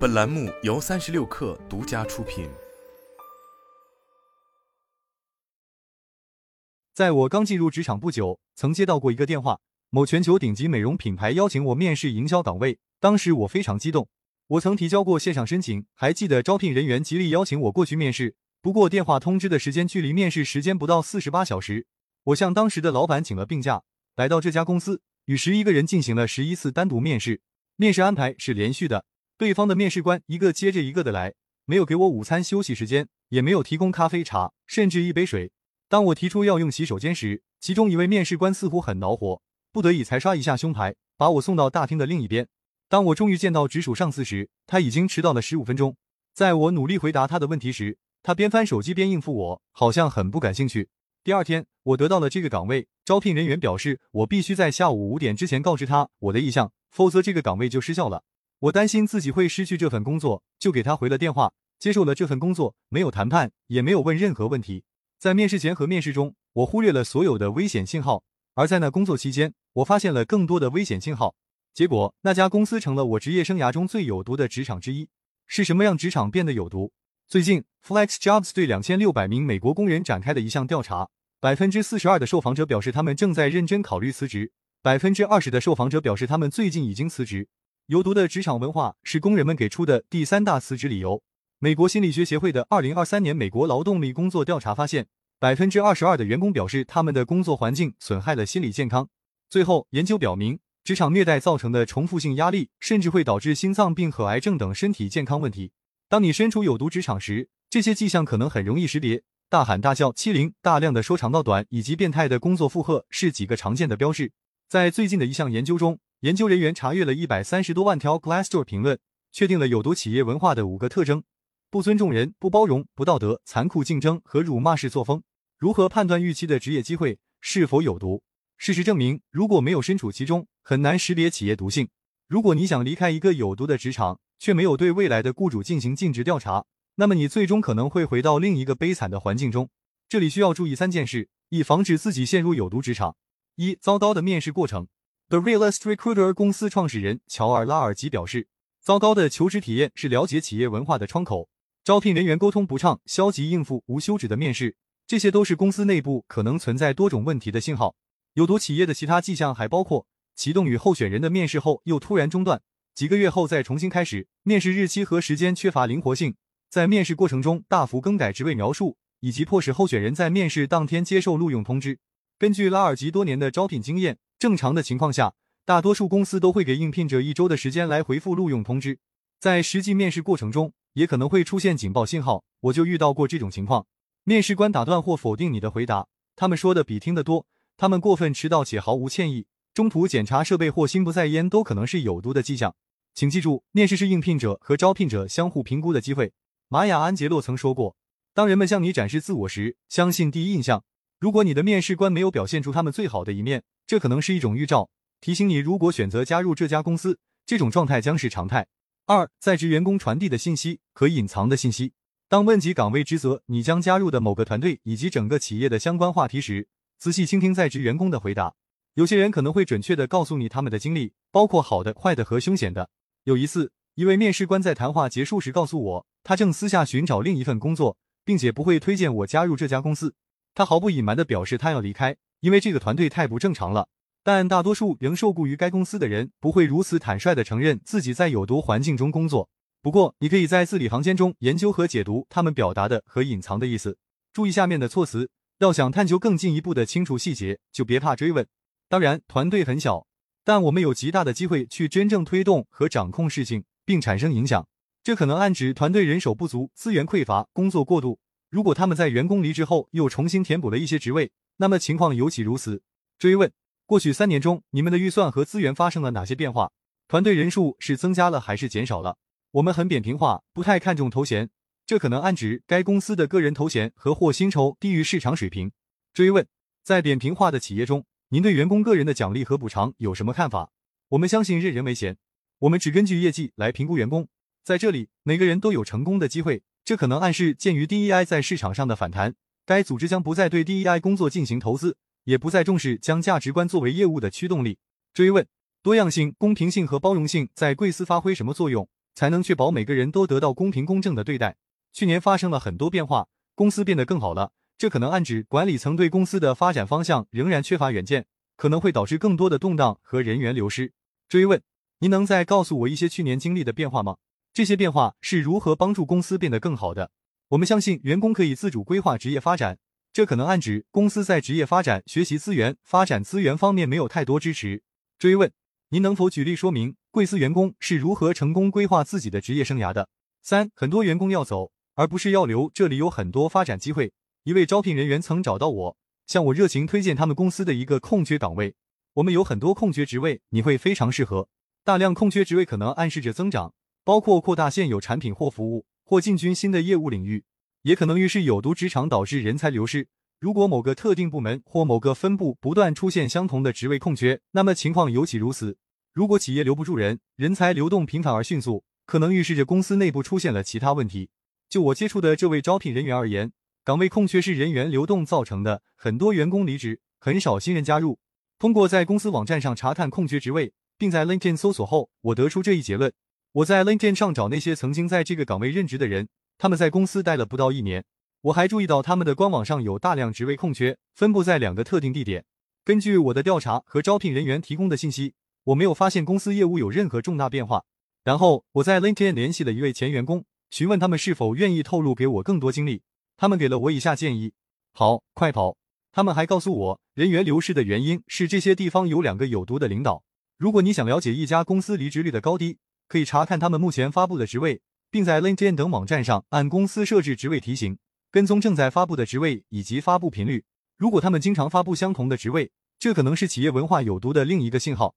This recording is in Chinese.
本栏目由三十六氪独家出品。在我刚进入职场不久，曾接到过一个电话，某全球顶级美容品牌邀请我面试营销岗位。当时我非常激动，我曾提交过线上申请，还记得招聘人员极力邀请我过去面试。不过电话通知的时间距离面试时间不到四十八小时，我向当时的老板请了病假，来到这家公司，与十一个人进行了十一次单独面试。面试安排是连续的，对方的面试官一个接着一个的来，没有给我午餐休息时间，也没有提供咖啡茶，甚至一杯水。当我提出要用洗手间时，其中一位面试官似乎很恼火，不得已才刷一下胸牌，把我送到大厅的另一边。当我终于见到直属上司时，他已经迟到了十五分钟。在我努力回答他的问题时，他边翻手机边应付我，好像很不感兴趣。第二天，我得到了这个岗位，招聘人员表示我必须在下午五点之前告知他我的意向。否则这个岗位就失效了。我担心自己会失去这份工作，就给他回了电话，接受了这份工作，没有谈判，也没有问任何问题。在面试前和面试中，我忽略了所有的危险信号，而在那工作期间，我发现了更多的危险信号。结果，那家公司成了我职业生涯中最有毒的职场之一。是什么让职场变得有毒？最近，FlexJobs 对两千六百名美国工人展开的一项调查，百分之四十二的受访者表示他们正在认真考虑辞职。百分之二十的受访者表示，他们最近已经辞职。有毒的职场文化是工人们给出的第三大辞职理由。美国心理学协会的二零二三年美国劳动力工作调查发现，百分之二十二的员工表示他们的工作环境损害了心理健康。最后，研究表明，职场虐待造成的重复性压力甚至会导致心脏病和癌症等身体健康问题。当你身处有毒职场时，这些迹象可能很容易识别：大喊大叫、欺凌、大量的说长道短以及变态的工作负荷是几个常见的标志。在最近的一项研究中，研究人员查阅了一百三十多万条 Glassdoor 评论，确定了有毒企业文化的五个特征：不尊重人、不包容、不道德、残酷竞争和辱骂式作风。如何判断预期的职业机会是否有毒？事实证明，如果没有身处其中，很难识别企业毒性。如果你想离开一个有毒的职场，却没有对未来的雇主进行尽职调查，那么你最终可能会回到另一个悲惨的环境中。这里需要注意三件事，以防止自己陷入有毒职场。一糟糕的面试过程，The Realist Recruiter 公司创始人乔尔拉尔吉表示，糟糕的求职体验是了解企业文化的窗口。招聘人员沟通不畅、消极应付、无休止的面试，这些都是公司内部可能存在多种问题的信号。有毒企业的其他迹象还包括启动与候选人的面试后又突然中断，几个月后再重新开始，面试日期和时间缺乏灵活性，在面试过程中大幅更改职位描述，以及迫使候选人在面试当天接受录用通知。根据拉尔吉多年的招聘经验，正常的情况下，大多数公司都会给应聘者一周的时间来回复录用通知。在实际面试过程中，也可能会出现警报信号。我就遇到过这种情况：面试官打断或否定你的回答，他们说的比听得多；他们过分迟到且毫无歉意；中途检查设备或心不在焉，都可能是有毒的迹象。请记住，面试是应聘者和招聘者相互评估的机会。玛雅·安杰洛曾说过：“当人们向你展示自我时，相信第一印象。”如果你的面试官没有表现出他们最好的一面，这可能是一种预兆，提醒你如果选择加入这家公司，这种状态将是常态。二，在职员工传递的信息和隐藏的信息。当问及岗位职责、你将加入的某个团队以及整个企业的相关话题时，仔细倾听在职员工的回答。有些人可能会准确的告诉你他们的经历，包括好的、坏的和凶险的。有一次，一位面试官在谈话结束时告诉我，他正私下寻找另一份工作，并且不会推荐我加入这家公司。他毫不隐瞒地表示，他要离开，因为这个团队太不正常了。但大多数仍受雇于该公司的人不会如此坦率地承认自己在有毒环境中工作。不过，你可以在字里行间中研究和解读他们表达的和隐藏的意思。注意下面的措辞。要想探究更进一步的清楚细节，就别怕追问。当然，团队很小，但我们有极大的机会去真正推动和掌控事情，并产生影响。这可能暗指团队人手不足、资源匮乏、工作过度。如果他们在员工离职后又重新填补了一些职位，那么情况尤其如此。追问：过去三年中，你们的预算和资源发生了哪些变化？团队人数是增加了还是减少了？我们很扁平化，不太看重头衔，这可能暗指该公司的个人头衔和或薪酬低于市场水平。追问：在扁平化的企业中，您对员工个人的奖励和补偿有什么看法？我们相信任人唯贤，我们只根据业绩来评估员工，在这里每个人都有成功的机会。这可能暗示，鉴于 DEI 在市场上的反弹，该组织将不再对 DEI 工作进行投资，也不再重视将价值观作为业务的驱动力。追问：多样性、公平性和包容性在贵司发挥什么作用？才能确保每个人都得到公平公正的对待。去年发生了很多变化，公司变得更好了，这可能暗指管理层对公司的发展方向仍然缺乏远见，可能会导致更多的动荡和人员流失。追问：您能再告诉我一些去年经历的变化吗？这些变化是如何帮助公司变得更好的？我们相信员工可以自主规划职业发展。这可能暗指公司在职业发展、学习资源、发展资源方面没有太多支持。追问：您能否举例说明贵司员工是如何成功规划自己的职业生涯的？三，很多员工要走，而不是要留，这里有很多发展机会。一位招聘人员曾找到我，向我热情推荐他们公司的一个空缺岗位。我们有很多空缺职位，你会非常适合。大量空缺职位可能暗示着增长，包括扩大现有产品或服务，或进军新的业务领域。也可能预示有毒职场导致人才流失。如果某个特定部门或某个分部不断出现相同的职位空缺，那么情况尤其如此。如果企业留不住人，人才流动频繁而迅速，可能预示着公司内部出现了其他问题。就我接触的这位招聘人员而言，岗位空缺是人员流动造成的，很多员工离职，很少新人加入。通过在公司网站上查看空缺职位，并在 LinkedIn 搜索后，我得出这一结论。我在 LinkedIn 上找那些曾经在这个岗位任职的人。他们在公司待了不到一年，我还注意到他们的官网上有大量职位空缺，分布在两个特定地点。根据我的调查和招聘人员提供的信息，我没有发现公司业务有任何重大变化。然后我在 LinkedIn 联系了一位前员工，询问他们是否愿意透露给我更多经历。他们给了我以下建议：跑，快跑！他们还告诉我，人员流失的原因是这些地方有两个有毒的领导。如果你想了解一家公司离职率的高低，可以查看他们目前发布的职位。并在 LinkedIn 等网站上按公司设置职位提醒，跟踪正在发布的职位以及发布频率。如果他们经常发布相同的职位，这可能是企业文化有毒的另一个信号。